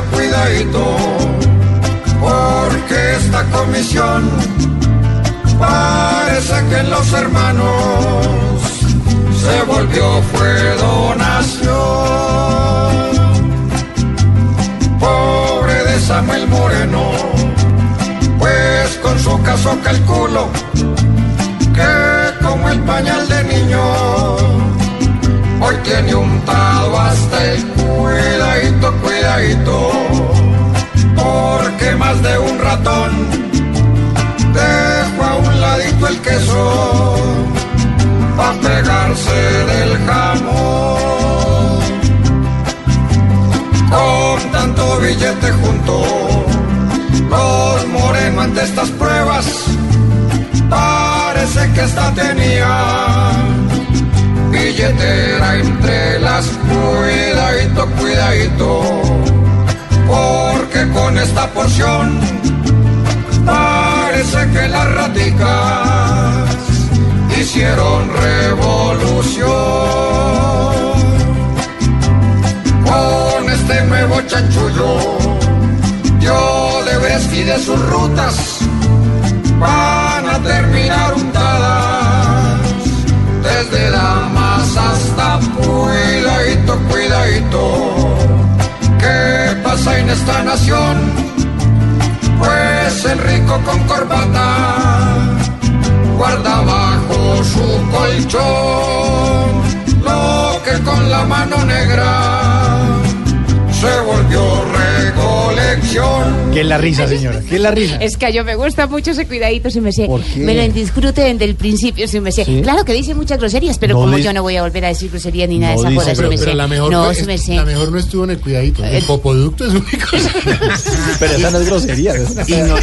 Cuidadito, porque esta comisión parece que los hermanos se volvió fue donación. Pobre de Samuel Moreno, pues con su caso calculo que como el pañal de para pegarse del jamón. Con tanto billete junto, los morenos ante estas pruebas parece que esta tenía billetera entre las cuidadito, cuidadito, porque con esta porción parece que las raticas hicieron chanchullo, yo Brest y de sus rutas van a terminar untadas desde Damas hasta cuidadito, cuidadito. ¿Qué pasa en esta nación? Pues el rico con corbata guarda bajo su colchón lo que con la mano negra se volvió recolección. ¿Qué es la risa, señora? ¿Qué es la risa? Es que a yo me gusta mucho ese cuidadito, si me sé. ¿Por qué? Me lo disfruten del principio, si me sé. ¿Sí? Claro que dice muchas groserías, pero No como dice- yo no voy a volver a decir grosería ni nada No de esa dice, cosa, si pero- me sé. la mejor, no, si me sé. la mejor no estuvo en el cuidadito. El popoducto es una cosa. Pero esa no es grosería. Y no,